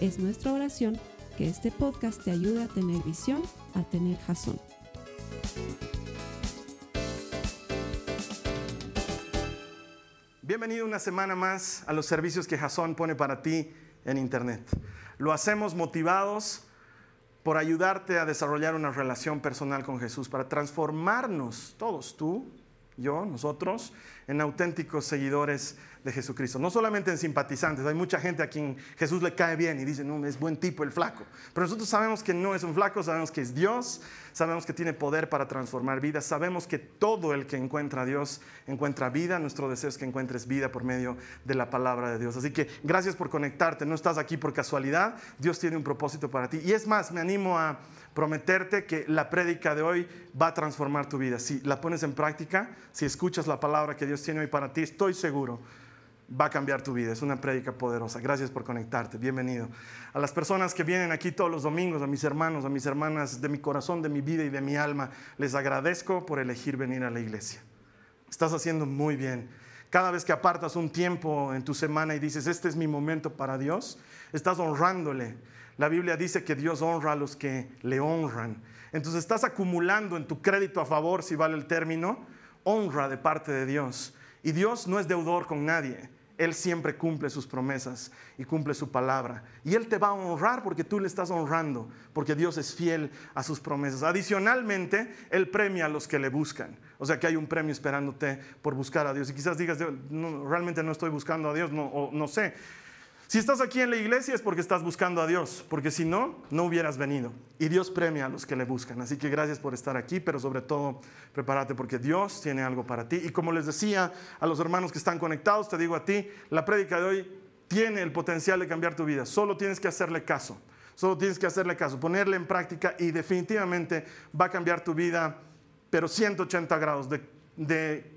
Es nuestra oración que este podcast te ayude a tener visión, a tener jazón. Bienvenido una semana más a los servicios que Jason pone para ti en Internet. Lo hacemos motivados por ayudarte a desarrollar una relación personal con Jesús, para transformarnos todos, tú, yo, nosotros, en auténticos seguidores de Jesucristo. No solamente en simpatizantes, hay mucha gente a quien Jesús le cae bien y dice, no, es buen tipo el flaco. Pero nosotros sabemos que no es un flaco, sabemos que es Dios, sabemos que tiene poder para transformar vidas, sabemos que todo el que encuentra a Dios encuentra vida. Nuestro deseo es que encuentres vida por medio de la palabra de Dios. Así que gracias por conectarte, no estás aquí por casualidad, Dios tiene un propósito para ti. Y es más, me animo a prometerte que la prédica de hoy va a transformar tu vida. Si la pones en práctica, si escuchas la palabra que Dios tiene hoy para ti, estoy seguro va a cambiar tu vida. Es una prédica poderosa. Gracias por conectarte. Bienvenido. A las personas que vienen aquí todos los domingos, a mis hermanos, a mis hermanas de mi corazón, de mi vida y de mi alma, les agradezco por elegir venir a la iglesia. Estás haciendo muy bien. Cada vez que apartas un tiempo en tu semana y dices, este es mi momento para Dios, estás honrándole la Biblia dice que Dios honra a los que le honran. Entonces estás acumulando en tu crédito a favor, si vale el término, honra de parte de Dios. Y Dios no es deudor con nadie. Él siempre cumple sus promesas y cumple su palabra. Y Él te va a honrar porque tú le estás honrando, porque Dios es fiel a sus promesas. Adicionalmente, Él premia a los que le buscan. O sea que hay un premio esperándote por buscar a Dios. Y quizás digas, realmente no estoy buscando a Dios, no, o no sé. Si estás aquí en la iglesia es porque estás buscando a Dios, porque si no, no hubieras venido. Y Dios premia a los que le buscan. Así que gracias por estar aquí, pero sobre todo prepárate porque Dios tiene algo para ti. Y como les decía a los hermanos que están conectados, te digo a ti, la prédica de hoy tiene el potencial de cambiar tu vida. Solo tienes que hacerle caso. Solo tienes que hacerle caso, ponerle en práctica y definitivamente va a cambiar tu vida, pero 180 grados, de, de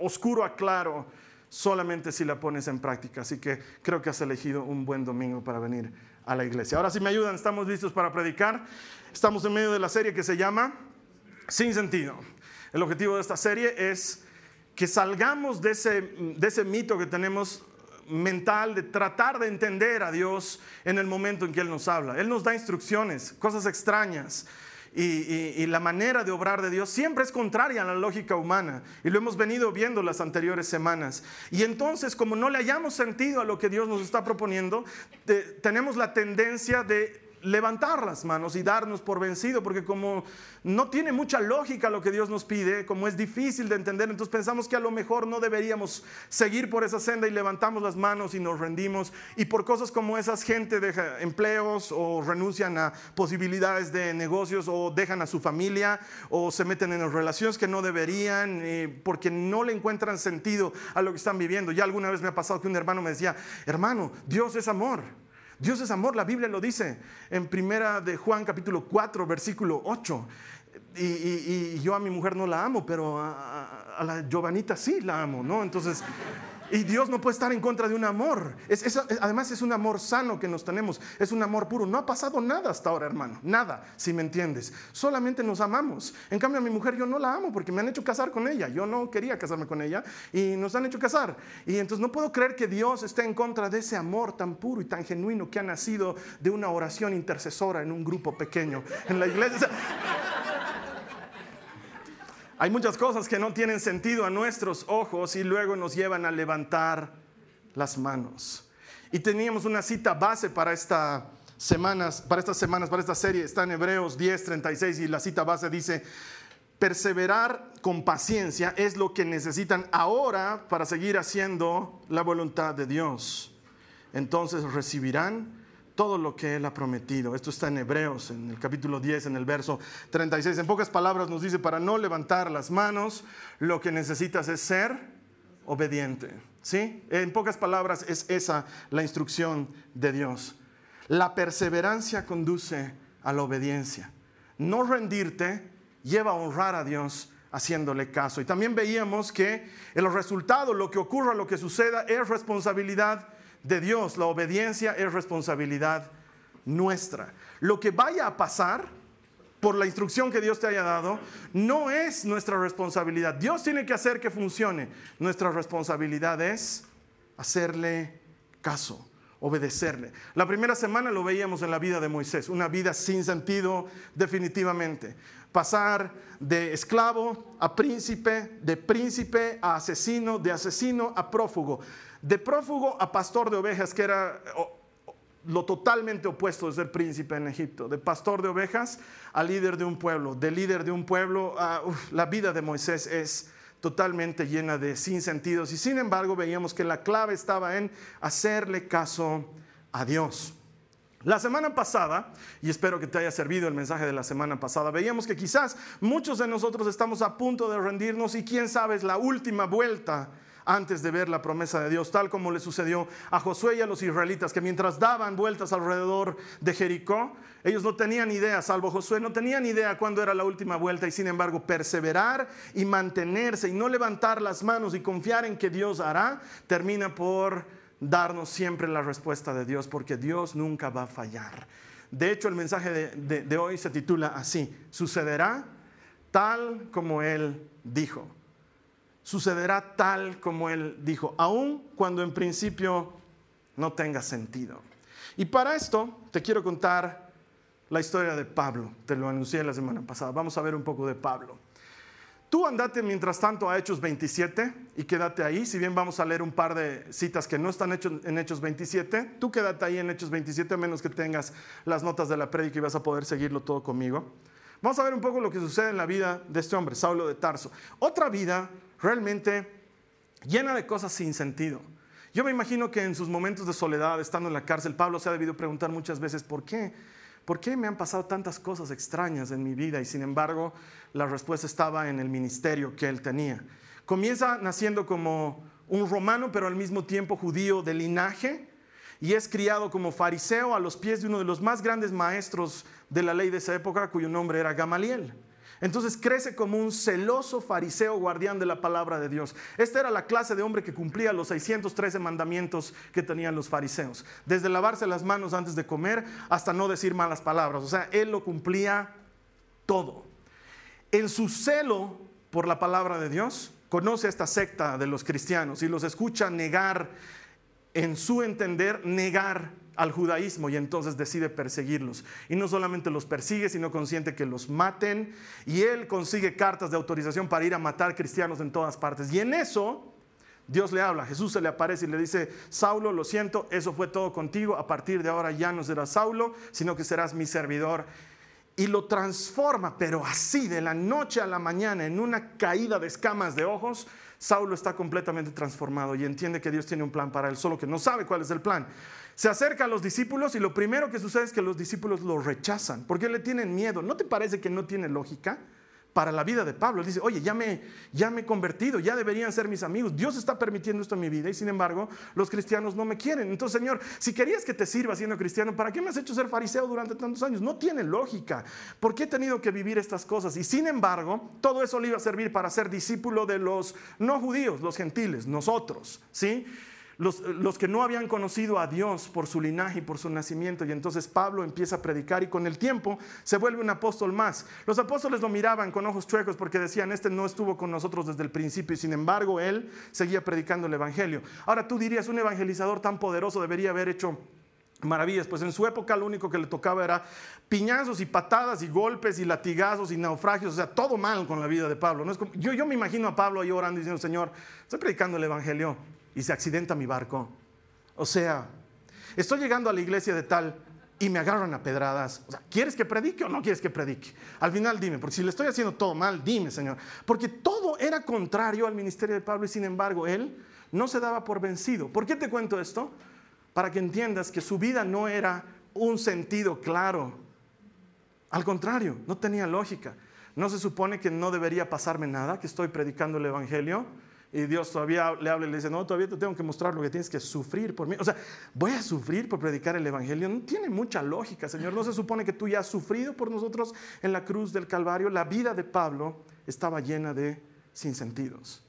oscuro a claro solamente si la pones en práctica. Así que creo que has elegido un buen domingo para venir a la iglesia. Ahora si me ayudan, estamos listos para predicar. Estamos en medio de la serie que se llama Sin sentido. El objetivo de esta serie es que salgamos de ese, de ese mito que tenemos mental de tratar de entender a Dios en el momento en que Él nos habla. Él nos da instrucciones, cosas extrañas y, la manera de obrar de Dios siempre es contraria a la lógica humana. Y lo hemos venido viendo las anteriores semanas. Y entonces, como no le hayamos sentido a lo que Dios nos está proponiendo, tenemos la tendencia de levantar las manos y darnos por vencido, porque como no tiene mucha lógica lo que Dios nos pide, como es difícil de entender, entonces pensamos que a lo mejor no deberíamos seguir por esa senda y levantamos las manos y nos rendimos. Y por cosas como esas, gente deja empleos o renuncian a posibilidades de negocios o dejan a su familia o se meten en relaciones que no deberían eh, porque no le encuentran sentido a lo que están viviendo. Ya alguna vez me ha pasado que un hermano me decía, hermano, Dios es amor. Dios es amor, la Biblia lo dice en primera de Juan capítulo 4, versículo 8. Y, yo a mi mujer no la amo, pero a, a la Giovanita sí la amo, ¿no? Entonces... Y Dios no puede estar en contra de un amor. además es un amor sano que nos tenemos. Es un amor puro. No ha pasado nada hasta ahora, hermano. Nada, si me entiendes. Solamente nos amamos. En cambio a mi mujer yo no la amo porque me han hecho casar con ella. Yo no quería casarme con ella y nos han hecho casar. Y entonces no puedo creer que Dios esté en contra de ese amor tan puro y tan genuino que ha nacido de una oración intercesora en un grupo pequeño en la iglesia. Hay muchas cosas que no tienen sentido a nuestros ojos y luego nos llevan a levantar las manos. Y teníamos una cita base para esta semanas, para estas semanas, para esta serie, está en Hebreos 10, 36 y la cita base dice, perseverar con paciencia es lo que necesitan ahora para seguir haciendo la voluntad de Dios. Entonces recibirán todo lo que Él ha prometido. Esto está en Hebreos, en el capítulo 10, en el verso 36. En pocas palabras nos dice, para no levantar las manos, lo que necesitas es ser obediente. ¿Sí? En pocas palabras es esa la instrucción de Dios. La perseverancia conduce a la obediencia. No rendirte lleva a honrar a Dios haciéndole caso. Y también veíamos que el resultado, lo que ocurra, lo que suceda, es responsabilidad de Dios. La obediencia es responsabilidad nuestra. Lo que vaya a pasar por la instrucción que Dios te haya dado, no es nuestra responsabilidad. Dios tiene que hacer que funcione. Nuestra responsabilidad es hacerle caso, obedecerle. La primera semana lo veíamos en la vida de Moisés, una vida sin sentido definitivamente. Pasar de esclavo a príncipe, de príncipe a asesino, de asesino a prófugo, de prófugo a pastor de ovejas, que era lo totalmente opuesto de ser príncipe en Egipto, de pastor de ovejas a líder de un pueblo, de líder de un pueblo, a, la vida de Moisés es totalmente llena de sinsentidos y sin embargo veíamos que la clave estaba en hacerle caso a Dios. La semana pasada, y espero que te haya servido el mensaje de la semana pasada, veíamos que quizás muchos de nosotros estamos a punto de rendirnos y quién sabe es la última vuelta antes de ver la promesa de Dios, tal como le sucedió a Josué y a los israelitas, que mientras daban vueltas alrededor de Jericó, ellos no tenían idea, salvo Josué, no tenían idea cuándo era la última vuelta y sin embargo perseverar y mantenerse y no levantar las manos y confiar en que Dios hará, termina por darnos siempre la respuesta de Dios, porque Dios nunca va a fallar. De hecho, el mensaje de, hoy se titula así, sucederá tal como Él dijo. Sucederá tal como Él dijo, aun cuando en principio no tenga sentido. Y para esto te quiero contar la historia de Pablo. Te lo anuncié la semana pasada. Vamos a ver un poco de Pablo. Tú andate mientras tanto a Hechos 27 y quédate ahí. Si bien vamos a leer un par de citas que no están en Hechos 27, tú quédate ahí en Hechos 27 a menos que tengas las notas de la prédica y vas a poder seguirlo todo conmigo. Vamos a ver un poco lo que sucede en la vida de este hombre, Saulo de Tarso. Otra vida realmente llena de cosas sin sentido. Yo me imagino que en sus momentos de soledad, estando en la cárcel, Pablo se ha debido preguntar muchas veces, ¿por qué? ¿Por qué me han pasado tantas cosas extrañas en mi vida? Y sin embargo, la respuesta estaba en el ministerio que él tenía. Comienza naciendo como un romano, pero al mismo tiempo judío de linaje, y es criado como fariseo a los pies de uno de los más grandes maestros de la ley de esa época, cuyo nombre era Gamaliel. Entonces crece como un celoso fariseo guardián de la palabra de Dios. Esta era la clase de hombre que cumplía los 613 mandamientos que tenían los fariseos. Desde lavarse las manos antes de comer hasta no decir malas palabras. O sea, él lo cumplía todo. En su celo por la palabra de Dios, conoce a esta secta de los cristianos y los escucha negar, en su entender, negar al judaísmo y entonces decide perseguirlos. Y no solamente los persigue, sino consiente que los maten. Y él consigue cartas de autorización para ir a matar cristianos en todas partes. Y en eso Dios le habla, Jesús se le aparece y le dice, Saulo, lo siento, eso fue todo contigo, a partir de ahora ya no serás Saulo, sino que serás mi servidor. Y lo transforma, pero así, de la noche a la mañana, en una caída de escamas de ojos, Saulo está completamente transformado y entiende que Dios tiene un plan para él, solo que no sabe cuál es el plan. Se acerca a los discípulos y lo primero que sucede es que los discípulos lo rechazan porque le tienen miedo. ¿No te parece que no tiene lógica? Para la vida de Pablo. Él dice, oye, ya me, ya me he convertido, ya deberían ser mis amigos. Dios está permitiendo esto en mi vida y sin embargo los cristianos no me quieren. Entonces, Señor, si querías que te sirva siendo cristiano, ¿para qué me has hecho ser fariseo durante tantos años? No tiene lógica. ¿Por qué he tenido que vivir estas cosas? Y sin embargo, todo eso le iba a servir para ser discípulo de los no judíos, los gentiles, nosotros, ¿sí? Los, que no habían conocido a Dios por su linaje y por su nacimiento. Y entonces Pablo empieza a predicar y con el tiempo se vuelve un apóstol más. Los apóstoles lo miraban con ojos chuecos porque decían, este no estuvo con nosotros desde el principio y sin embargo él seguía predicando el Evangelio. Ahora tú dirías, un evangelizador tan poderoso debería haber hecho maravillas. Pues en su época lo único que le tocaba era piñazos y patadas y golpes y latigazos y naufragios, o sea, todo mal con la vida de Pablo. ¿no? Es yo, yo me imagino a Pablo ahí orando diciendo, Señor, estoy predicando el Evangelio y se accidenta mi barco. O sea, estoy llegando a la iglesia de tal y me agarran a pedradas. O sea, ¿quieres que predique o no quieres que predique? Al final dime, porque si le estoy haciendo todo mal, dime, Señor. Porque todo era contrario al ministerio de Pablo y sin embargo él no se daba por vencido. ¿Por qué te cuento esto? Para que entiendas que su vida no era un sentido claro. Al contrario, no tenía lógica. No se supone que no debería pasarme nada, que estoy predicando el Evangelio y Dios todavía le habla y le dice, no, todavía te tengo que mostrar lo que tienes que sufrir por mí. O sea, voy a sufrir por predicar el Evangelio. No tiene mucha lógica, Señor. No se supone que tú ya has sufrido por nosotros en la cruz del Calvario. La vida de Pablo estaba llena de sinsentidos.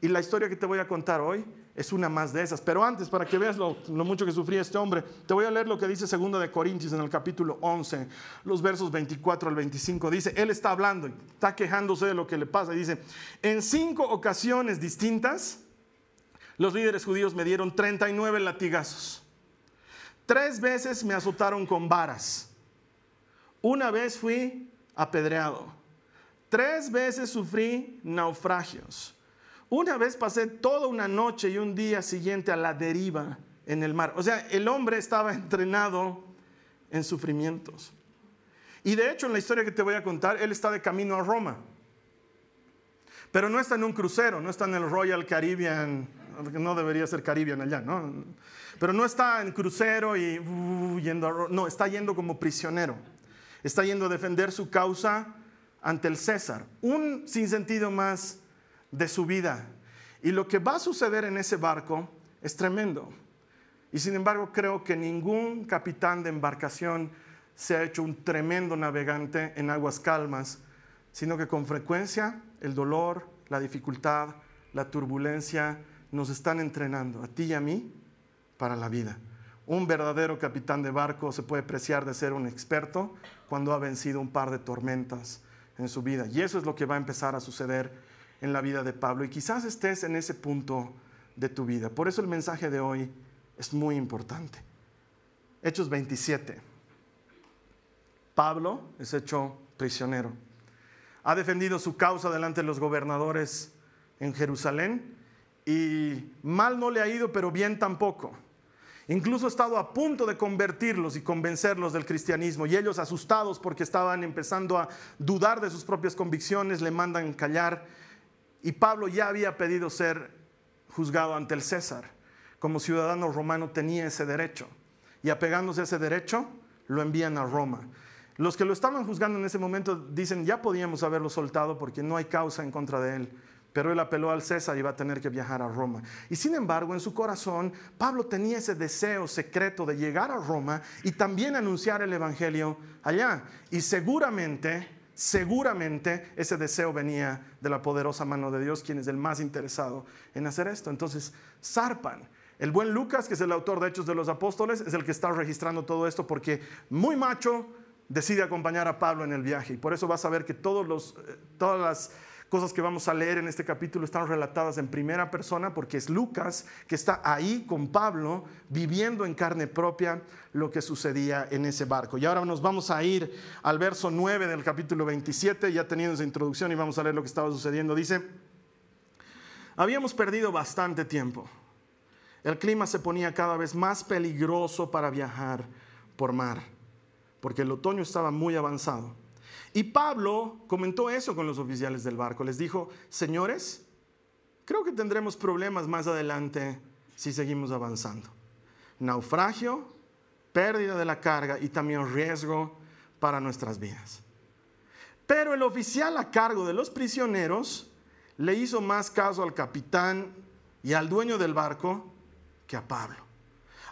Y la historia que te voy a contar hoy es una más de esas. Pero antes, para que veas lo, mucho que sufría este hombre, te voy a leer lo que dice 2 de Corintios en el capítulo 11, los versos 24 al 25. Dice, él está hablando, está quejándose de lo que le pasa. Dice, en cinco ocasiones distintas, los líderes judíos me dieron 39 latigazos. Tres veces me azotaron con varas. Una vez fui apedreado. Tres veces sufrí naufragios. Una vez pasé toda una noche y un día siguiente a la deriva en el mar. O sea, el hombre estaba entrenado en sufrimientos. Y de hecho, en la historia que te voy a contar, él está de camino a Roma. Pero no está en un crucero, no está en el Royal Caribbean, no debería ser Caribbean allá, ¿no? Pero no está en crucero y uh, yendo a Roma, no, está yendo como prisionero. Está yendo a defender su causa ante el César. Un sinsentido más de su vida. Y lo que va a suceder en ese barco es tremendo. Y sin embargo creo que ningún capitán de embarcación se ha hecho un tremendo navegante en aguas calmas, sino que con frecuencia el dolor, la dificultad, la turbulencia nos están entrenando, a ti y a mí, para la vida. Un verdadero capitán de barco se puede preciar de ser un experto cuando ha vencido un par de tormentas en su vida. Y eso es lo que va a empezar a suceder en la vida de Pablo y quizás estés en ese punto de tu vida. Por eso el mensaje de hoy es muy importante. Hechos 27. Pablo es hecho prisionero. Ha defendido su causa delante de los gobernadores en Jerusalén y mal no le ha ido, pero bien tampoco. Incluso ha estado a punto de convertirlos y convencerlos del cristianismo y ellos asustados porque estaban empezando a dudar de sus propias convicciones, le mandan callar y Pablo ya había pedido ser juzgado ante el César. Como ciudadano romano tenía ese derecho. Y apegándose a ese derecho, lo envían a Roma. Los que lo estaban juzgando en ese momento dicen, ya podíamos haberlo soltado porque no hay causa en contra de él. Pero él apeló al César y va a tener que viajar a Roma. Y sin embargo, en su corazón, Pablo tenía ese deseo secreto de llegar a Roma y también anunciar el Evangelio allá. Y seguramente seguramente ese deseo venía de la poderosa mano de Dios, quien es el más interesado en hacer esto. Entonces, zarpan. El buen Lucas, que es el autor de Hechos de los Apóstoles, es el que está registrando todo esto porque muy macho decide acompañar a Pablo en el viaje. Y por eso vas a ver que todos los, eh, todas las cosas que vamos a leer en este capítulo están relatadas en primera persona porque es Lucas que está ahí con Pablo viviendo en carne propia lo que sucedía en ese barco. Y ahora nos vamos a ir al verso 9 del capítulo 27, ya teniendo esa introducción y vamos a leer lo que estaba sucediendo. Dice, habíamos perdido bastante tiempo. El clima se ponía cada vez más peligroso para viajar por mar, porque el otoño estaba muy avanzado. Y Pablo comentó eso con los oficiales del barco. Les dijo, señores, creo que tendremos problemas más adelante si seguimos avanzando. Naufragio, pérdida de la carga y también riesgo para nuestras vidas. Pero el oficial a cargo de los prisioneros le hizo más caso al capitán y al dueño del barco que a Pablo.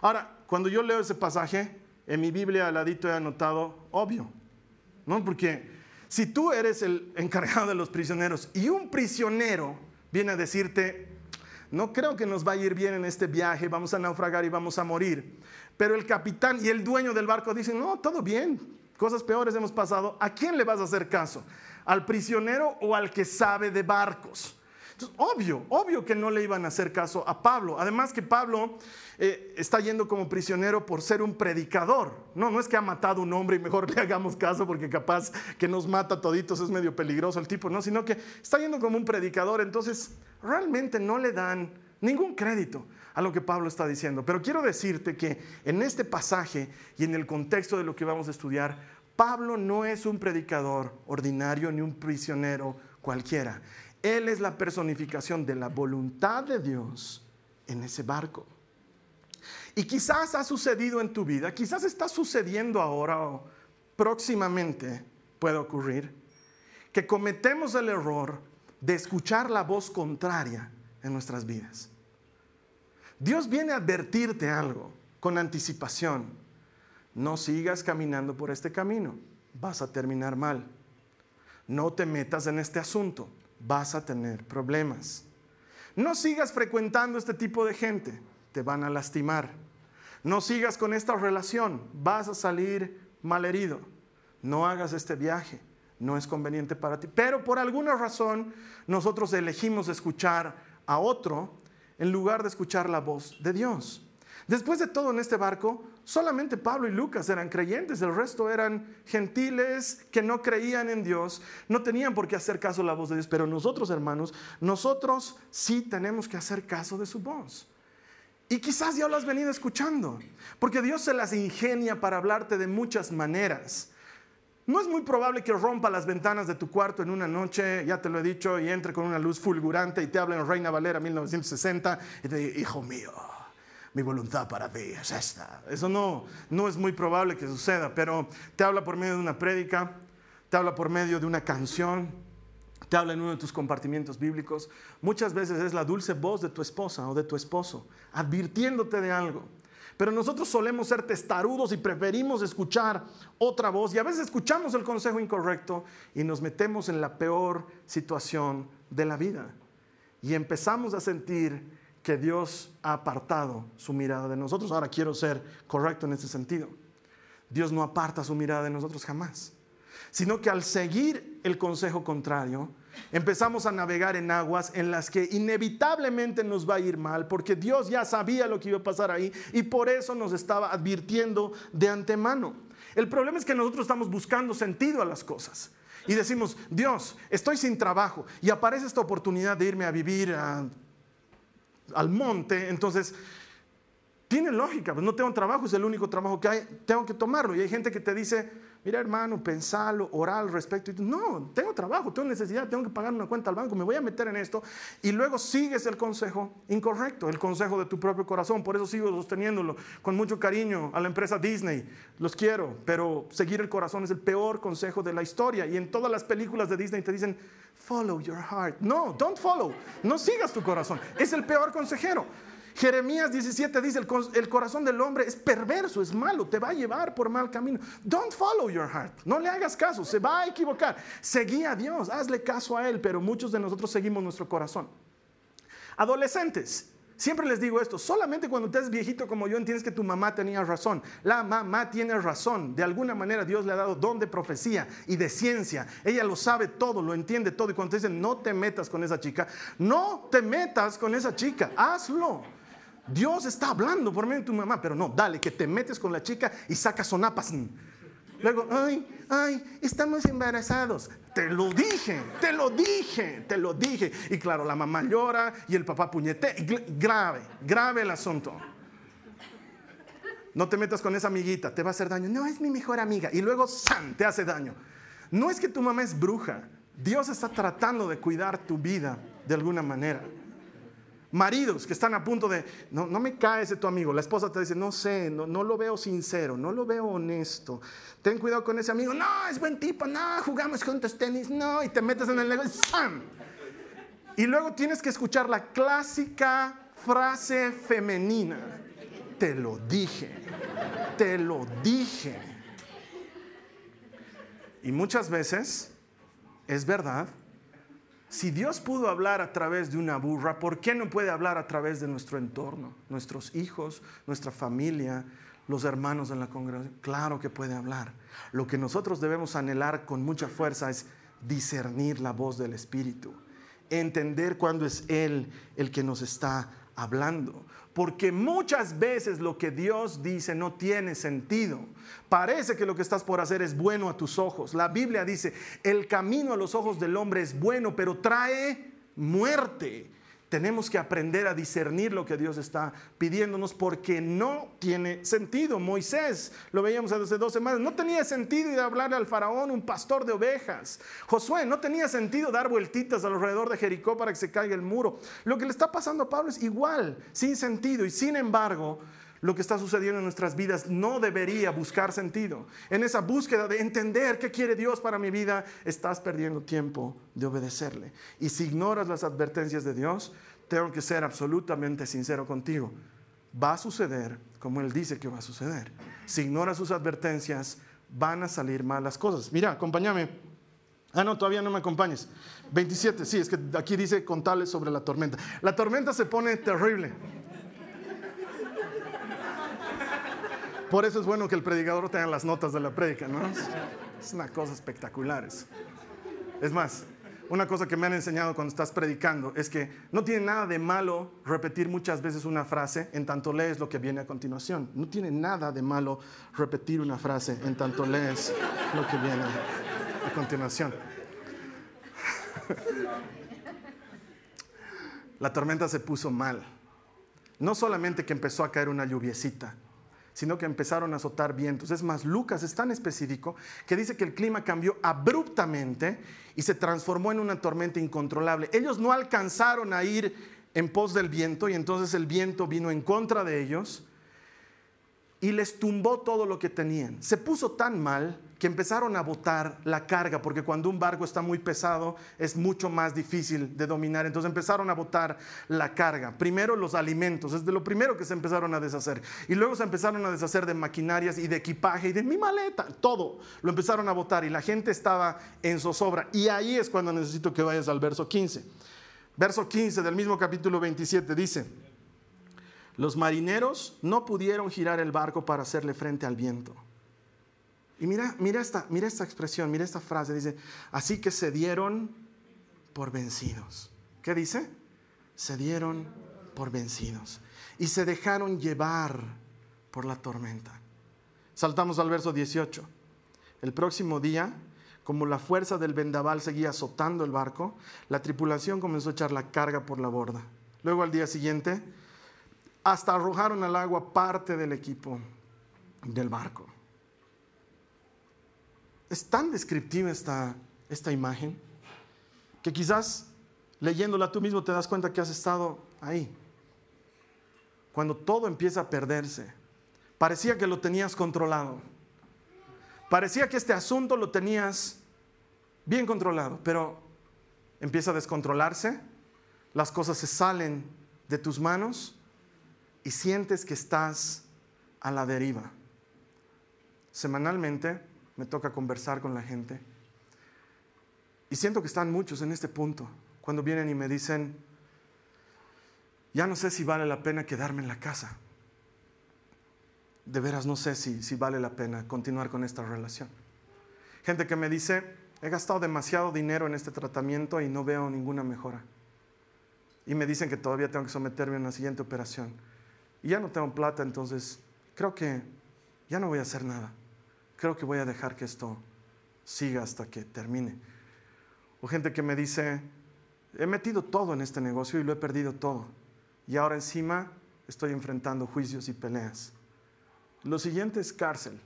Ahora, cuando yo leo ese pasaje, en mi Biblia al ladito he anotado obvio. ¿no? Porque si tú eres el encargado de los prisioneros y un prisionero viene a decirte, no creo que nos va a ir bien en este viaje, vamos a naufragar y vamos a morir. Pero el capitán y el dueño del barco dicen, no, todo bien, cosas peores hemos pasado. ¿A quién le vas a hacer caso? ¿Al prisionero o al que sabe de barcos? Obvio, obvio que no le iban a hacer caso a Pablo. Además que Pablo eh, está yendo como prisionero por ser un predicador. No, no es que ha matado un hombre y mejor le hagamos caso porque capaz que nos mata toditos, es medio peligroso el tipo, no, sino que está yendo como un predicador. Entonces, realmente no le dan ningún crédito a lo que Pablo está diciendo. Pero quiero decirte que en este pasaje y en el contexto de lo que vamos a estudiar, Pablo no es un predicador ordinario ni un prisionero cualquiera. Él es la personificación de la voluntad de Dios en ese barco. Y quizás ha sucedido en tu vida, quizás está sucediendo ahora o próximamente puede ocurrir, que cometemos el error de escuchar la voz contraria en nuestras vidas. Dios viene a advertirte algo con anticipación. No sigas caminando por este camino, vas a terminar mal. No te metas en este asunto, vas a tener problemas. No sigas frecuentando este tipo de gente, te van a lastimar. No sigas con esta relación, vas a salir malherido. No hagas este viaje, no es conveniente para ti. Pero por alguna razón nosotros elegimos escuchar a otro en lugar de escuchar la voz de Dios. Después de todo en este barco, solamente Pablo y Lucas eran creyentes, el resto eran gentiles que no creían en Dios, no tenían por qué hacer caso a la voz de Dios, pero nosotros hermanos, nosotros sí tenemos que hacer caso de su voz. Y quizás ya lo has venido escuchando, porque Dios se las ingenia para hablarte de muchas maneras. No es muy probable que rompa las ventanas de tu cuarto en una noche, ya te lo he dicho, y entre con una luz fulgurante y te hable en Reina Valera 1960 y te diga, hijo mío, mi voluntad para ti es esta. Eso no, no es muy probable que suceda, pero te habla por medio de una prédica, te habla por medio de una canción, te habla en uno de tus compartimientos bíblicos. Muchas veces es la dulce voz de tu esposa o de tu esposo, advirtiéndote de algo. Pero nosotros solemos ser testarudos y preferimos escuchar otra voz y a veces escuchamos el consejo incorrecto y nos metemos en la peor situación de la vida. Y empezamos a sentir que Dios ha apartado su mirada de nosotros. Ahora quiero ser correcto en ese sentido. Dios no aparta su mirada de nosotros jamás, sino que al seguir el consejo contrario, empezamos a navegar en aguas en las que inevitablemente nos va a ir mal, porque Dios ya sabía lo que iba a pasar ahí y por eso nos estaba advirtiendo de antemano. El problema es que nosotros estamos buscando sentido a las cosas. Y decimos, Dios, estoy sin trabajo y aparece esta oportunidad de irme a vivir al monte, entonces tiene lógica, pues no tengo trabajo, es el único trabajo que hay, tengo que tomarlo. Y hay gente que te dice, mira hermano, pensalo, orar al respecto. Y tú, no, tengo trabajo, tengo necesidad, tengo que pagar una cuenta al banco, me voy a meter en esto. Y luego sigues el consejo incorrecto, el consejo de tu propio corazón. Por eso sigo sosteniéndolo con mucho cariño a la empresa Disney. Los quiero, pero seguir el corazón es el peor consejo de la historia. Y en todas las películas de Disney te dicen, follow your heart. No, don't follow. No sigas tu corazón. Es el peor consejero. Jeremías 17 dice, el, corazón del hombre es perverso, es malo, te va a llevar por mal camino. Don't follow your heart. No le hagas caso, se va a equivocar. Seguí a Dios, hazle caso a Él, pero muchos de nosotros seguimos nuestro corazón. Adolescentes, Siempre les digo esto, solamente cuando te viejito como yo entiendes que tu mamá tenía razón. La mamá tiene razón. De alguna manera Dios le ha dado don de profecía y de ciencia. Ella lo sabe todo, lo entiende todo. Y cuando te dicen, no te metas con esa chica, no te metas con esa chica, hazlo. Dios está hablando por medio de tu mamá, pero no, dale, que te metes con la chica y sacas sonapas. Luego, ay, ay, estamos embarazados. Te lo dije, te lo dije, te lo dije. Y claro, la mamá llora y el papá puñete. Grave, grave el asunto. No te metas con esa amiguita, te va a hacer daño. No, es mi mejor amiga. Y luego, ¡san! te hace daño. No es que tu mamá es bruja. Dios está tratando de cuidar tu vida de alguna manera. Maridos que están a punto de, no, no me cae ese tu amigo. La esposa te dice, no sé, no, no, lo veo sincero, no lo veo honesto. Ten cuidado con ese amigo. No, es buen tipo, no, jugamos juntos tenis, no. Y te metes en el negocio, ¡sam! Y luego tienes que escuchar la clásica frase femenina. Te lo dije, te lo dije. Y muchas veces es verdad si Dios pudo hablar a través de una burra, ¿por qué no puede hablar a través de nuestro entorno? Nuestros hijos, nuestra familia, los hermanos en la congregación. Claro que puede hablar. Lo que nosotros debemos anhelar con mucha fuerza es discernir la voz del Espíritu, entender cuándo es Él el que nos está hablando. Porque muchas veces lo que Dios dice no tiene sentido. Parece que lo que estás por hacer es bueno a tus ojos. La Biblia dice, el camino a los ojos del hombre es bueno, pero trae muerte. Tenemos que aprender a discernir lo que Dios está pidiéndonos porque no tiene sentido. Moisés, lo veíamos hace dos semanas, no tenía sentido ir a hablarle al faraón, un pastor de ovejas. Josué, no tenía sentido dar vueltitas alrededor de Jericó para que se caiga el muro. Lo que le está pasando a Pablo es igual, sin sentido. Y sin embargo, lo que está sucediendo en nuestras vidas no debería buscar sentido. En esa búsqueda de entender qué quiere Dios para mi vida, estás perdiendo tiempo de obedecerle. Y si ignoras las advertencias de Dios, tengo que ser absolutamente sincero contigo. Va a suceder como Él dice que va a suceder. Si ignoras sus advertencias, van a salir malas cosas. Mira, acompáñame. Ah, no, todavía no me acompañes. 27, sí, es que aquí dice contarles sobre la tormenta. La tormenta se pone terrible. Por eso es bueno que el predicador tenga las notas de la prédica, ¿no? Es una cosa espectacular Es más, una cosa que me han enseñado cuando estás predicando es que no tiene nada de malo repetir muchas veces una frase en tanto lees lo que viene a continuación. No tiene nada de malo repetir una frase en tanto lees lo que viene a continuación. La tormenta se puso mal. No solamente que empezó a caer una lluviecita, sino que empezaron a azotar vientos. Es más, Lucas es tan específico que dice que el clima cambió abruptamente y se transformó en una tormenta incontrolable. Ellos no alcanzaron a ir en pos del viento y entonces el viento vino en contra de ellos y les tumbó todo lo que tenían. Se puso tan mal que empezaron a botar la carga, porque cuando un barco está muy pesado es mucho más difícil de dominar. Entonces empezaron a botar la carga. Primero los alimentos, es de lo primero que se empezaron a deshacer. Y luego se empezaron a deshacer de maquinarias y de equipaje y de mi maleta, todo lo empezaron a botar y la gente estaba en zozobra. Y ahí es cuando necesito que vayas al verso 15. Verso 15 del mismo capítulo 27 dice, los marineros no pudieron girar el barco para hacerle frente al viento. Y mira, mira, esta, mira esta expresión, mira esta frase, dice, así que se dieron por vencidos. ¿Qué dice? Se dieron por vencidos y se dejaron llevar por la tormenta. Saltamos al verso 18. El próximo día, como la fuerza del vendaval seguía azotando el barco, la tripulación comenzó a echar la carga por la borda. Luego al día siguiente, hasta arrojaron al agua parte del equipo del barco. Es tan descriptiva esta, esta imagen que quizás leyéndola tú mismo te das cuenta que has estado ahí. Cuando todo empieza a perderse, parecía que lo tenías controlado. Parecía que este asunto lo tenías bien controlado, pero empieza a descontrolarse, las cosas se salen de tus manos y sientes que estás a la deriva. Semanalmente me toca conversar con la gente y siento que están muchos en este punto, cuando vienen y me dicen, ya no sé si vale la pena quedarme en la casa. De veras no sé si, si vale la pena continuar con esta relación. Gente que me dice, he gastado demasiado dinero en este tratamiento y no veo ninguna mejora. Y me dicen que todavía tengo que someterme a una siguiente operación y ya no tengo plata, entonces creo que ya no voy a hacer nada. Creo que voy a dejar que esto siga hasta que termine. O gente que me dice, he metido todo en este negocio y lo he perdido todo. Y ahora encima estoy enfrentando juicios y peleas. Lo siguiente es cárcel.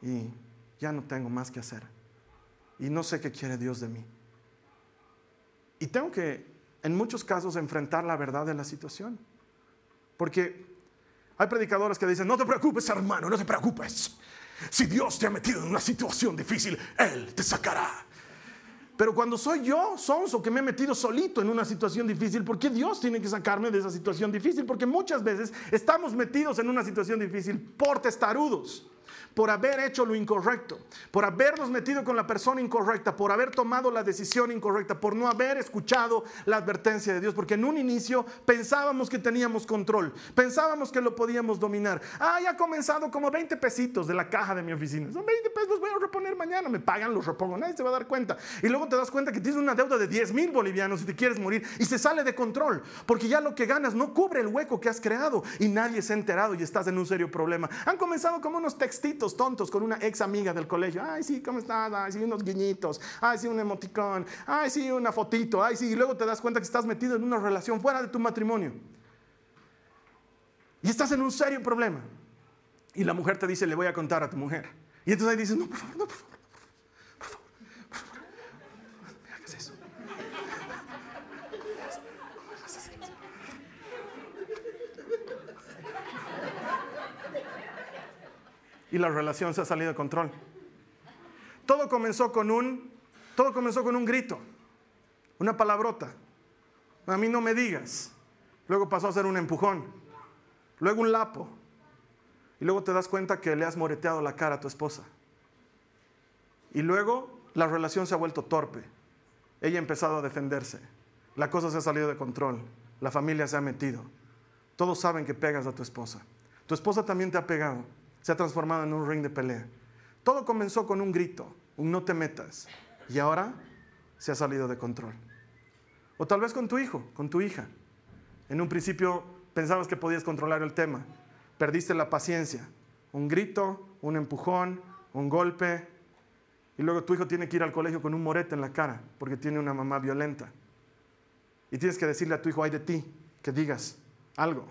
Y ya no tengo más que hacer. Y no sé qué quiere Dios de mí. Y tengo que, en muchos casos, enfrentar la verdad de la situación. Porque hay predicadores que dicen, no te preocupes hermano, no te preocupes. Si Dios te ha metido en una situación difícil, Él te sacará. Pero cuando soy yo, sonso, que me he metido solito en una situación difícil, ¿por qué Dios tiene que sacarme de esa situación difícil? Porque muchas veces estamos metidos en una situación difícil por testarudos por haber hecho lo incorrecto, por habernos metido con la persona incorrecta, por haber tomado la decisión incorrecta, por no haber escuchado la advertencia de Dios, porque en un inicio pensábamos que teníamos control, pensábamos que lo podíamos dominar. Ah, ya ha comenzado como 20 pesitos de la caja de mi oficina. Son 20 pesos, los voy a reponer mañana, me pagan, los repongo, nadie se va a dar cuenta. Y luego te das cuenta que tienes una deuda de 10 mil bolivianos y te quieres morir y se sale de control, porque ya lo que ganas no cubre el hueco que has creado y nadie se ha enterado y estás en un serio problema. Han comenzado como unos textitos tontos con una ex amiga del colegio. Ay, sí, ¿cómo estás? Ay, sí, unos guiñitos. Ay, sí, un emoticón. Ay, sí, una fotito. Ay, sí, y luego te das cuenta que estás metido en una relación fuera de tu matrimonio. Y estás en un serio problema. Y la mujer te dice, le voy a contar a tu mujer. Y entonces ahí dices, no, por favor, no, por favor. Y la relación se ha salido de control. Todo comenzó con un, todo comenzó con un grito, una palabrota, A mí no me digas. Luego pasó a ser un empujón. Luego un lapo. Y luego te das cuenta que le has moreteado la cara a tu esposa. Y luego la relación se ha vuelto torpe. Ella ha empezado a defenderse. La cosa se ha salido de control. La familia se ha metido. Todos saben que pegas a tu esposa. Tu esposa también te ha pegado. Se ha transformado en un ring de pelea. Todo comenzó con un grito, un no te metas. Y ahora se ha salido de control. O tal vez con tu hijo, con tu hija. En un principio pensabas que podías controlar el tema. Perdiste la paciencia. Un grito, un empujón, un golpe. Y luego tu hijo tiene que ir al colegio con un morete en la cara porque tiene una mamá violenta. Y tienes que decirle a tu hijo, ay de ti, que digas algo,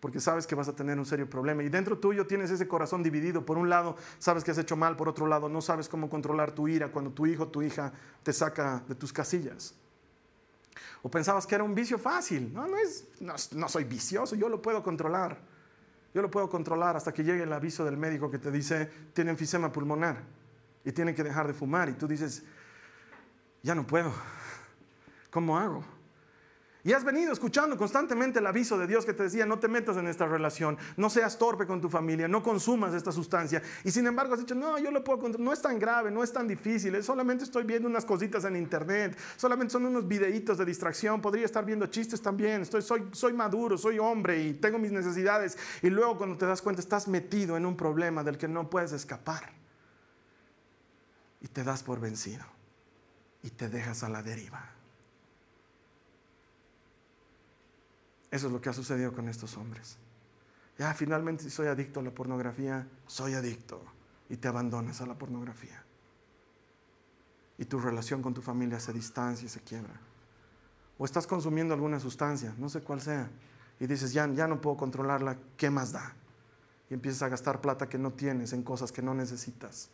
porque sabes que vas a tener un serio problema. Y dentro tuyo tienes ese corazón dividido. Por un lado, sabes que has hecho mal, por otro lado, no sabes cómo controlar tu ira cuando tu hijo o tu hija te saca de tus casillas. O pensabas que era un vicio fácil. No, no, es, no, soy vicioso, yo lo puedo controlar. Yo lo puedo controlar hasta que llegue el aviso del médico que te dice, tiene enfisema pulmonar y tienen que dejar de fumar. Y tú dices, ya no puedo. ¿Cómo hago? Y has venido escuchando constantemente el aviso de Dios que te decía, no te metas en esta relación, no seas torpe con tu familia, no consumas esta sustancia. Y sin embargo has dicho, no, yo lo puedo controlar, no es tan grave, no es tan difícil, solamente estoy viendo unas cositas en internet, solamente son unos videitos de distracción, podría estar viendo chistes también, estoy, soy, soy maduro, soy hombre y tengo mis necesidades. Y luego cuando te das cuenta estás metido en un problema del que no puedes escapar. Y te das por vencido y te dejas a la deriva. Eso es lo que ha sucedido con estos hombres. Ya finalmente si soy adicto a la pornografía, soy adicto y te abandonas a la pornografía. Y tu relación con tu familia se distancia y se quiebra. O estás consumiendo alguna sustancia, no sé cuál sea, y dices, ya, ya no puedo controlarla, ¿qué más da? Y empiezas a gastar plata que no tienes en cosas que no necesitas.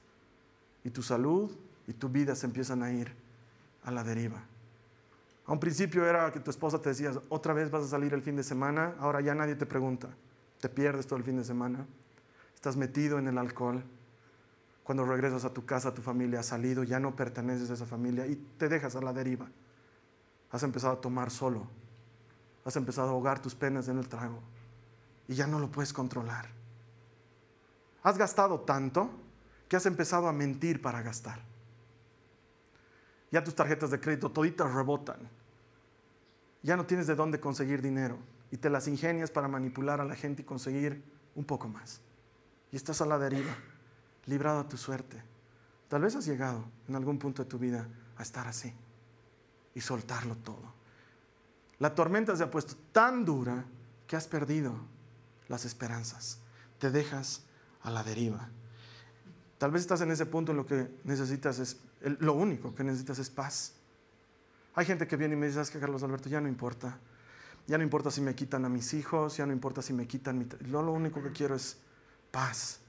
Y tu salud y tu vida se empiezan a ir a la deriva. A un principio era que tu esposa te decía, otra vez vas a salir el fin de semana, ahora ya nadie te pregunta, te pierdes todo el fin de semana, estás metido en el alcohol, cuando regresas a tu casa tu familia ha salido, ya no perteneces a esa familia y te dejas a la deriva. Has empezado a tomar solo, has empezado a ahogar tus penas en el trago. Y ya no lo puedes controlar. Has gastado tanto que has empezado a mentir para gastar. Ya tus tarjetas de crédito toditas rebotan. Ya no tienes de dónde conseguir dinero y te las ingenias para manipular a la gente y conseguir un poco más. Y estás a la deriva, librado a tu suerte. Tal vez has llegado en algún punto de tu vida a estar así y soltarlo todo. La tormenta se ha puesto tan dura que has perdido las esperanzas. Te dejas a la deriva. Tal vez estás en ese punto en lo que necesitas es lo único que necesitas es paz. Hay gente que viene y me dice, ¿sabes que Carlos Alberto? Ya no importa. Ya no importa si me quitan a mis hijos, ya no importa si me quitan mi... Lo, lo único que quiero es paz,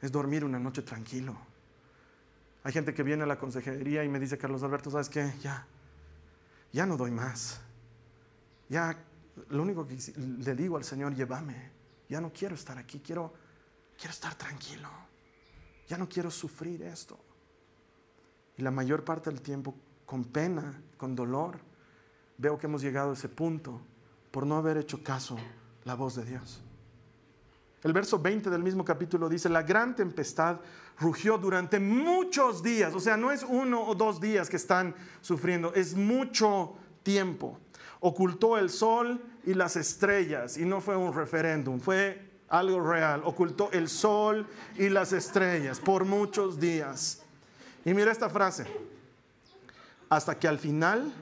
es dormir una noche tranquilo. Hay gente que viene a la consejería y me dice, Carlos Alberto, ¿sabes qué? Ya, ya no doy más. Ya, lo único que le digo al Señor, llévame. Ya no quiero estar aquí, quiero, quiero estar tranquilo. Ya no quiero sufrir esto. Y la mayor parte del tiempo, con pena, con dolor, veo que hemos llegado a ese punto por no haber hecho caso la voz de Dios. El verso 20 del mismo capítulo dice, la gran tempestad rugió durante muchos días, o sea, no es uno o dos días que están sufriendo, es mucho tiempo. Ocultó el sol y las estrellas, y no fue un referéndum, fue algo real. Ocultó el sol y las estrellas por muchos días. Y mira esta frase, hasta que al final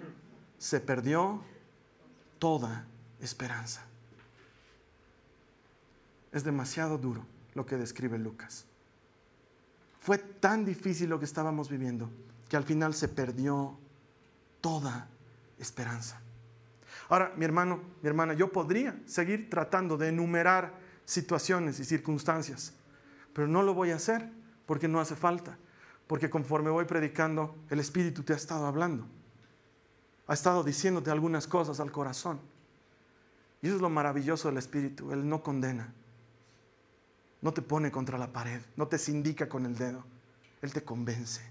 se perdió toda esperanza. Es demasiado duro lo que describe Lucas. Fue tan difícil lo que estábamos viviendo que al final se perdió toda esperanza. Ahora, mi hermano, mi hermana, yo podría seguir tratando de enumerar situaciones y circunstancias, pero no lo voy a hacer porque no hace falta porque conforme voy predicando, el Espíritu te ha estado hablando. Ha estado diciéndote algunas cosas al corazón. Y eso es lo maravilloso del Espíritu. Él no condena. No te pone contra la pared. No te sindica con el dedo. Él te convence.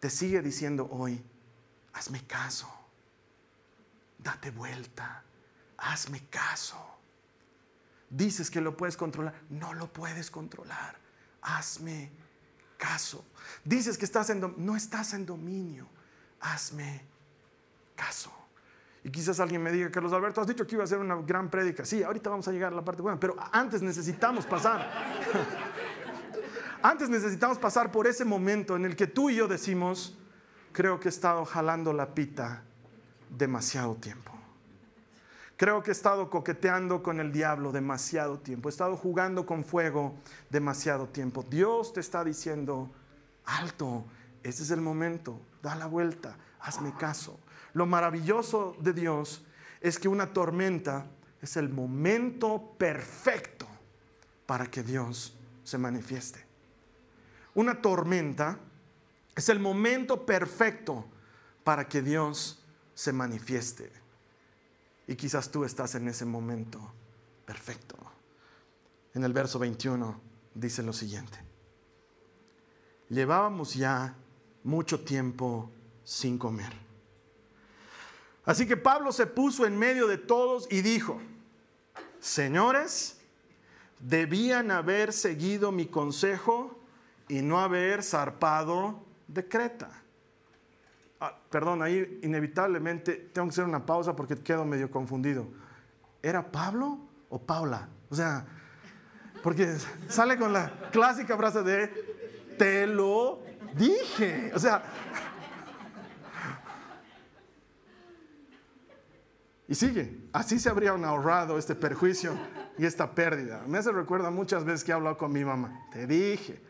Te sigue diciendo hoy, hazme caso. date vuelta, hazme caso. Dices que lo puedes controlar, no lo puedes controlar, hazme caso. Dices que estás en no estás en dominio, hazme caso. Y quizás alguien me diga, Carlos Alberto, has dicho que iba a ser una gran prédica. Sí, ahorita vamos a llegar a la parte buena, pero antes necesitamos pasar. antes necesitamos pasar por ese momento en el que tú y yo decimos, creo que he estado jalando la pita demasiado tiempo. Creo que he estado coqueteando con el diablo demasiado tiempo. He estado jugando con fuego demasiado tiempo. Dios te está diciendo, alto, este es el momento, da la vuelta, hazme caso. Lo maravilloso de Dios es que una tormenta es el momento perfecto para que Dios se manifieste. Una tormenta es el momento perfecto para que Dios se manifieste. Y quizás tú estás en ese momento perfecto. En el verso 21 dice lo siguiente. Llevábamos ya mucho tiempo sin comer. Así que Pablo se puso en medio de todos y dijo, señores, debían haber seguido mi consejo y no haber zarpado de Creta Ah, perdón, ahí inevitablemente tengo que hacer una pausa porque quedo medio confundido. ¿Era Pablo o Paula? O sea, porque sale con la clásica frase de, te lo dije. O sea, y sigue, así se habrían ahorrado este perjuicio y esta pérdida. Me hace recuerda muchas veces que he hablado con mi mamá, te dije,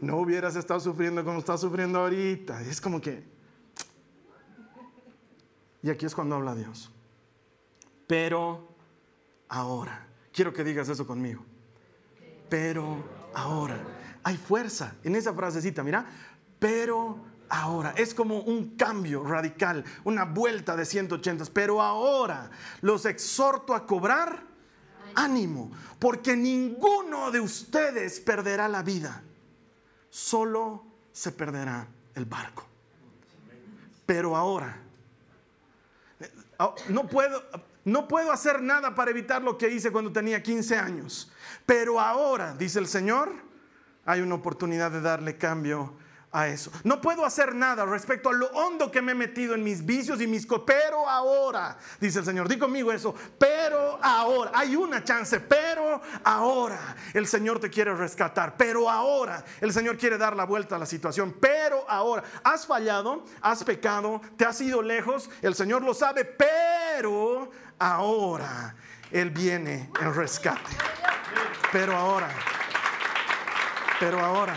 no hubieras estado sufriendo como estás sufriendo ahorita. es como que, y aquí es cuando habla Dios. Pero ahora, quiero que digas eso conmigo. Pero ahora, hay fuerza en esa frasecita, mira. Pero ahora, es como un cambio radical, una vuelta de 180. Pero ahora los exhorto a cobrar ánimo, porque ninguno de ustedes perderá la vida, solo se perderá el barco. Pero ahora, Ah, no puedo, no puedo hacer nada para evitar lo que hice cuando tenía 15 años. Pero ahora, dice el Señor, hay una oportunidad de darle cambio a eso. No puedo hacer nada respecto a lo hondo que me he metido en mis vicios y mis... Pero ahora, dice el Señor, di conmigo eso, pero ahora, hay una chance, pero ahora el Señor te quiere rescatar, pero ahora el Señor quiere dar la vuelta a la situación, pero ahora has fallado, has pecado, te has ido lejos, el Señor lo sabe, pero ahora Él viene en rescate. Pero ahora, pero ahora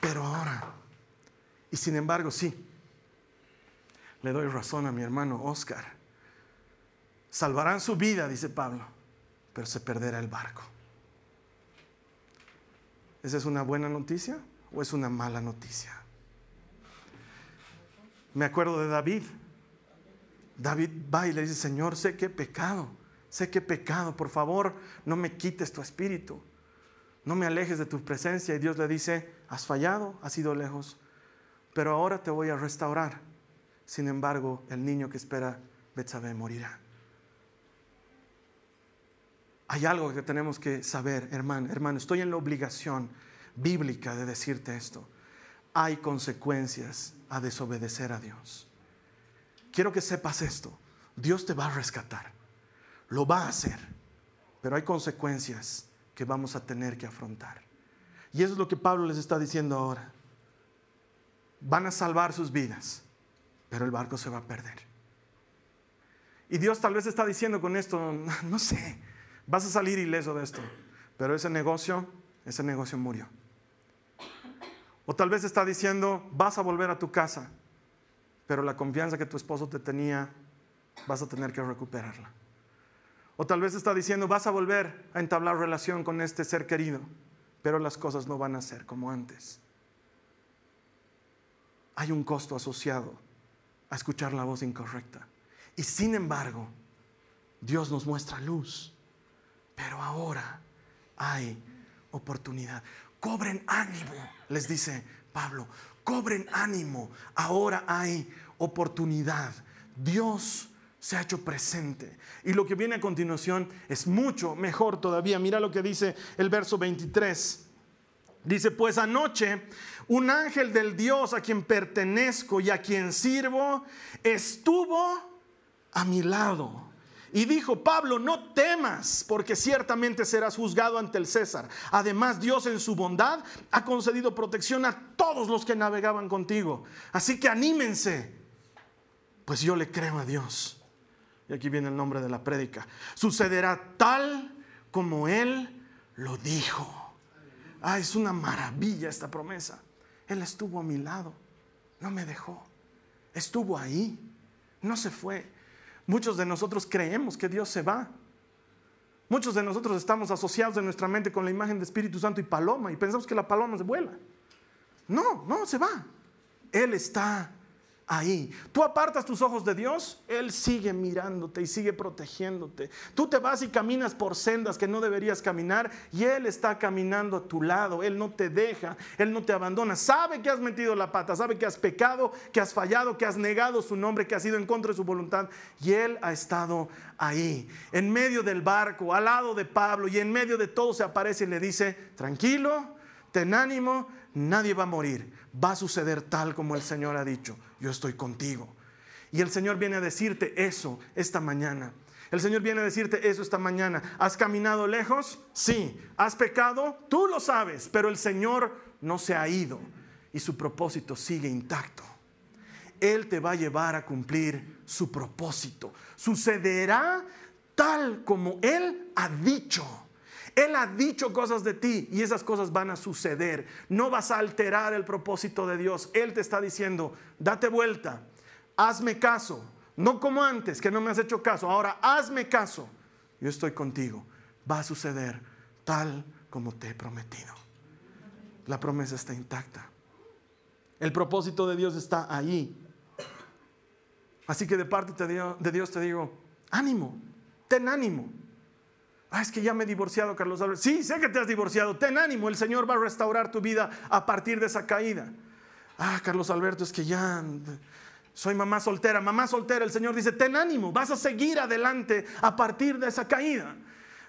pero ahora. Y sin embargo, sí, le doy razón a mi hermano Oscar. Salvarán su vida, dice Pablo, pero se perderá el barco. ¿Esa es una buena noticia o es una mala noticia? Me acuerdo de David. David va y le dice, Señor, sé que pecado, sé que pecado, por favor, no me quites tu espíritu no me alejes de tu presencia. Y Dios le dice, has fallado, has ido lejos, pero ahora te voy a restaurar. Sin embargo, el niño que espera Betsabé morirá. Hay algo que tenemos que saber, hermano, hermano, estoy en la obligación bíblica de decirte esto. Hay consecuencias a desobedecer a Dios. Quiero que sepas esto. Dios te va a rescatar. Lo va a hacer. Pero hay consecuencias que vamos a tener que afrontar. Y eso es lo que Pablo les está diciendo ahora. Van a salvar sus vidas, pero el barco se va a perder. Y Dios tal vez está diciendo con esto, no sé, vas a salir ileso de esto, pero ese negocio, ese negocio murió. O tal vez está diciendo, vas a volver a tu casa, pero la confianza que tu esposo te tenía, vas a tener que recuperarla. O tal vez está diciendo, vas a volver a entablar relación con este ser querido, pero las cosas no van a ser como antes. Hay un costo asociado a escuchar la voz incorrecta. Y sin embargo, Dios nos muestra luz. Pero ahora hay oportunidad. Cobren ánimo, les dice Pablo. Cobren ánimo. Ahora hay oportunidad Dios se ha hecho presente. Y lo que viene a continuación es mucho mejor todavía. Mira lo que dice el verso 23. Dice, pues anoche un ángel del Dios a quien pertenezco y a quien sirvo estuvo a mi lado. Y dijo, Pablo, no temas, porque ciertamente serás juzgado ante el César. Además, Dios en su bondad ha concedido protección a todos los que navegaban contigo. Así que anímense, pues yo le creo a Dios. Y aquí viene el nombre de la prédica. Sucederá tal como Él lo dijo. Ah, es una maravilla esta promesa. Él estuvo a mi lado, no me dejó. Estuvo ahí, no se fue. Muchos de nosotros creemos que Dios se va. Muchos de nosotros estamos asociados en nuestra mente con la imagen de Espíritu Santo y paloma y pensamos que la paloma se vuela. No, no, se va. Él está ahí. Tú apartas tus ojos de Dios, Él sigue mirándote y sigue protegiéndote. Tú te vas y caminas por sendas que no deberías caminar y Él está caminando a tu lado. Él no te deja, Él no te abandona. Sabe que has metido la pata, sabe que has pecado, que has fallado, que has negado su nombre, que has ido en contra de su voluntad y Él ha estado ahí, en medio del barco, al lado de Pablo y en medio de todo se aparece y le dice, tranquilo, ten ánimo, nadie va a morir, va a suceder tal como el Señor ha dicho yo estoy contigo. Y el Señor viene a decirte eso esta mañana. El Señor viene a decirte eso esta mañana. ¿Has caminado lejos? Sí. ¿Has pecado? Tú lo sabes, pero el Señor no se ha ido y su propósito sigue intacto. Él te va a llevar a cumplir su propósito. Sucederá tal como Él ha dicho. Él ha dicho cosas de ti y esas cosas van a suceder. No vas a alterar el propósito de Dios. Él te está diciendo, date vuelta, hazme caso. No como antes, que no me has hecho caso. Ahora hazme caso. Yo estoy contigo. Va a suceder tal como te he prometido. La promesa está intacta. El propósito de Dios está ahí. Así que de parte de Dios te digo, ánimo, ten ánimo. Ah, es que ya me he divorciado, Carlos Alberto. Sí, sé que te has divorciado. Ten ánimo, el Señor va a restaurar tu vida a partir de esa caída. Ah, Carlos Alberto, es que ya soy mamá soltera. Mamá soltera, el Señor dice, ten ánimo, vas a seguir adelante a partir de esa caída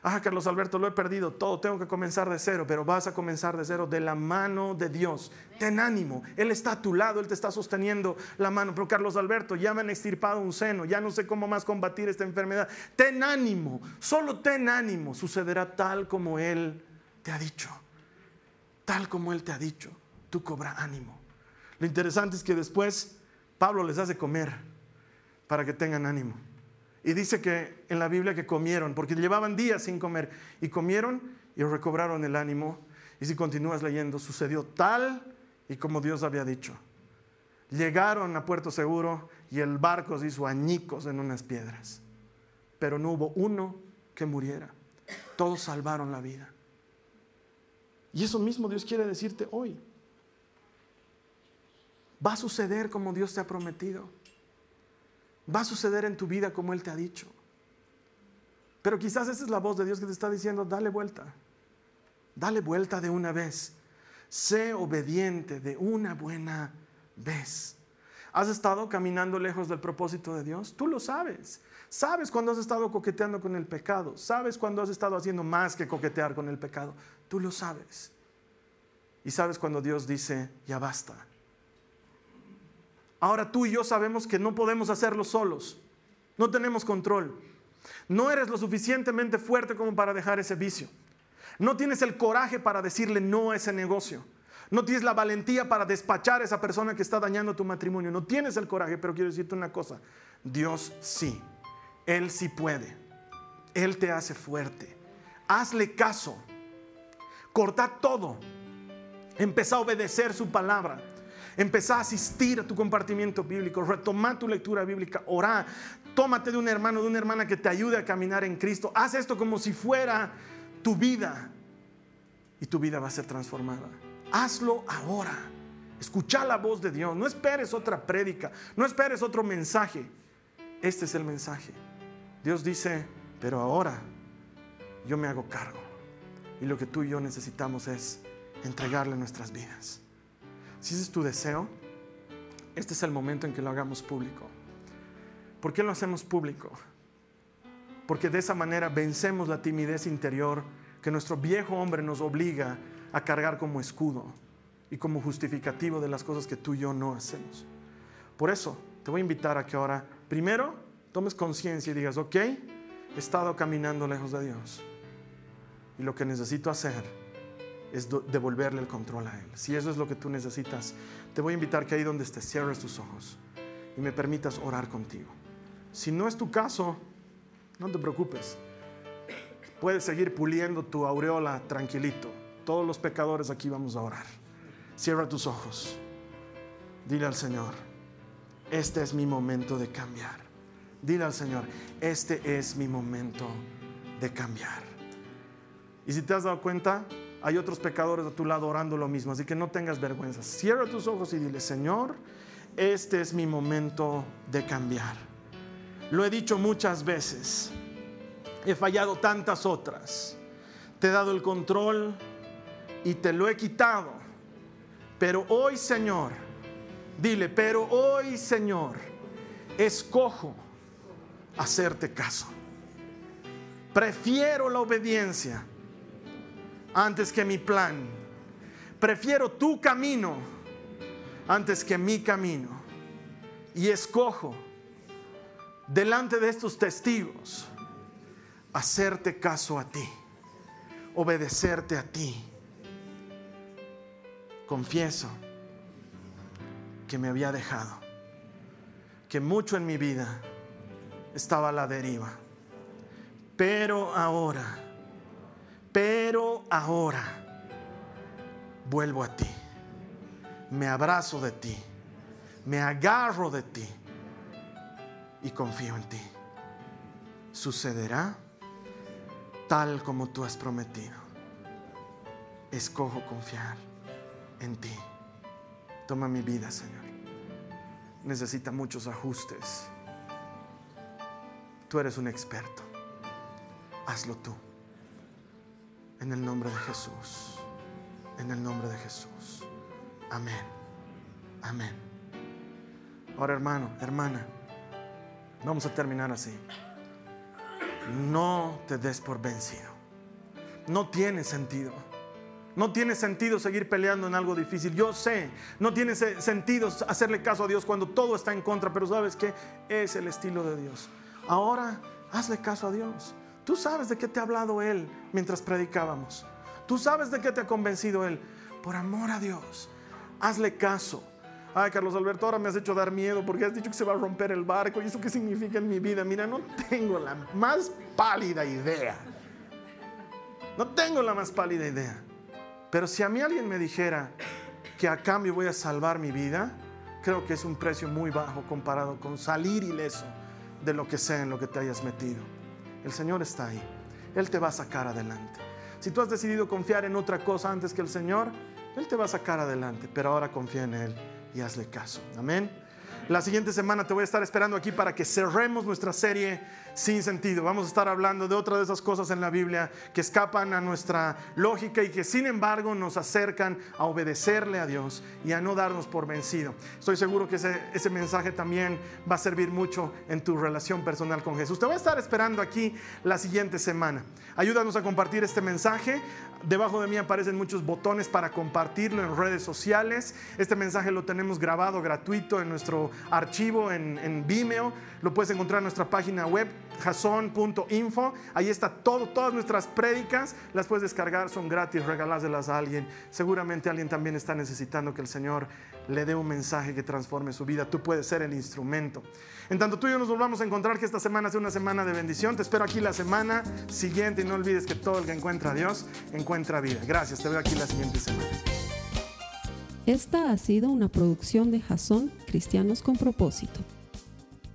ah, Carlos Alberto, lo he perdido todo, tengo que comenzar de cero, pero vas a comenzar de cero de la mano de Dios. Ten ánimo, Él está a tu lado, Él te está sosteniendo la mano. Pero Carlos Alberto, ya me han extirpado un seno, ya no sé cómo más combatir esta enfermedad. Ten ánimo, solo ten ánimo, sucederá tal como Él te ha dicho. Tal como Él te ha dicho, tú cobra ánimo. Lo interesante es que después Pablo les hace comer para que tengan ánimo. Y dice que en la Biblia que comieron, porque llevaban días sin comer, y comieron y recobraron el ánimo. Y si continúas leyendo, sucedió tal y como Dios había dicho. Llegaron a Puerto Seguro y el barco se hizo añicos en unas piedras. Pero no hubo uno que muriera. Todos salvaron la vida. Y eso mismo Dios quiere decirte hoy. Va a suceder como Dios te ha prometido va a suceder en tu vida como Él te ha dicho. Pero quizás esa es la voz de Dios que te está diciendo, dale vuelta, dale vuelta de una vez, sé obediente de una buena vez. ¿Has estado caminando lejos del propósito de Dios? Tú lo sabes. Sabes cuando has estado coqueteando con el pecado. Sabes cuando has estado haciendo más que coquetear con el pecado. Tú lo sabes. Y sabes cuando Dios dice, ya basta Ahora tú y yo sabemos que no podemos hacerlo solos. No tenemos control. No eres lo suficientemente fuerte como para dejar ese vicio. No tienes el coraje para decirle no a ese negocio. No tienes la valentía para despachar a esa persona que está dañando tu matrimonio. No tienes el coraje, pero quiero decirte una cosa. Dios sí. Él sí puede. Él te hace fuerte. Hazle caso. Corta todo. Empezá a obedecer su palabra. Empezá a asistir a tu compartimiento bíblico, retoma tu lectura bíblica, orá, tómate de un hermano, de una hermana que te ayude a caminar en Cristo. Haz esto como si fuera tu vida y tu vida va a ser transformada. Hazlo ahora. Escucha la voz de Dios. No esperes otra prédica, no esperes otro mensaje. Este es el mensaje. Dios dice, pero ahora yo me hago cargo. Y lo que tú y yo necesitamos es entregarle nuestras vidas. Si ese es tu deseo, este es el momento en que lo hagamos público. ¿Por qué lo hacemos público? Porque de esa manera vencemos la timidez interior que nuestro viejo hombre nos obliga a cargar como escudo y como justificativo de las cosas que tú y yo no hacemos. Por eso te voy a invitar a que ahora, primero, tomes conciencia y digas, ok, he estado caminando lejos de Dios. Y lo que necesito hacer es devolverle el control a Él. Si eso es lo que tú necesitas, te voy a invitar que ahí donde estés cierres tus ojos y me permitas orar contigo. Si no es tu caso, no te preocupes. Puedes seguir puliendo tu aureola tranquilito. Todos los pecadores aquí vamos a orar. Cierra tus ojos. Dile al Señor, este es mi momento de cambiar. Dile al Señor, este es mi momento de cambiar. Y si te has dado cuenta, hay otros pecadores a tu lado orando lo mismo, así que no tengas vergüenza. Cierra tus ojos y dile, Señor, este es mi momento de cambiar. Lo he dicho muchas veces, he fallado tantas otras, te he dado el control y te lo he quitado, pero hoy Señor, dile, pero hoy Señor, escojo hacerte caso. Prefiero la obediencia antes que mi plan. Prefiero tu camino antes que mi camino. Y escojo delante de estos testigos hacerte caso a ti, obedecerte a ti. Confieso que me había dejado, que mucho en mi vida estaba a la deriva. Pero ahora pero ahora vuelvo a ti, me abrazo de ti, me agarro de ti y confío en ti. Sucederá tal como tú has prometido. Escojo confiar en ti. Toma mi vida, Señor. Necesita muchos ajustes. Tú eres un experto. Hazlo tú. En el nombre de Jesús. En el nombre de Jesús. Amén. Amén. Ahora hermano, hermana, vamos a terminar así. No te des por vencido. No tiene sentido. No tiene sentido seguir peleando en algo difícil. Yo sé, no tiene sentido hacerle caso a Dios cuando todo está en contra, pero sabes que es el estilo de Dios. Ahora hazle caso a Dios. Tú sabes de qué te ha hablado Él mientras predicábamos. Tú sabes de qué te ha convencido Él. Por amor a Dios, hazle caso. Ay, Carlos Alberto, ahora me has hecho dar miedo porque has dicho que se va a romper el barco. ¿Y eso qué significa en mi vida? Mira, no tengo la más pálida idea. No tengo la más pálida idea. Pero si a mí alguien me dijera que a cambio voy a salvar mi vida, creo que es un precio muy bajo comparado con salir ileso de lo que sea en lo que te hayas metido. El Señor está ahí. Él te va a sacar adelante. Si tú has decidido confiar en otra cosa antes que el Señor, Él te va a sacar adelante. Pero ahora confía en Él y hazle caso. Amén. La siguiente semana te voy a estar esperando aquí para que cerremos nuestra serie sin sentido. Vamos a estar hablando de otra de esas cosas en la Biblia que escapan a nuestra lógica y que sin embargo nos acercan a obedecerle a Dios y a no darnos por vencido. Estoy seguro que ese, mensaje también va a servir mucho en tu relación personal con Jesús. Te voy a estar esperando aquí la siguiente semana. Ayúdanos a compartir este mensaje. Debajo de mí aparecen muchos botones para compartirlo en redes sociales. Este mensaje lo tenemos grabado gratuito en nuestro archivo en Vimeo. Lo puedes encontrar en nuestra página web jason.info. Ahí está todo, todas nuestras prédicas. Las puedes descargar, son gratis, regalárselas a alguien. Seguramente alguien también está necesitando que el Señor le dé un mensaje que transforme su vida. Tú puedes ser el instrumento. En tanto tú y yo nos volvamos a encontrar, que esta semana sea una semana de bendición. Te espero aquí la semana siguiente y no olvides que todo el que encuentra a Dios encuentra vida. Gracias, te veo aquí la siguiente semana. Esta ha sido una producción de Jason Cristianos con propósito.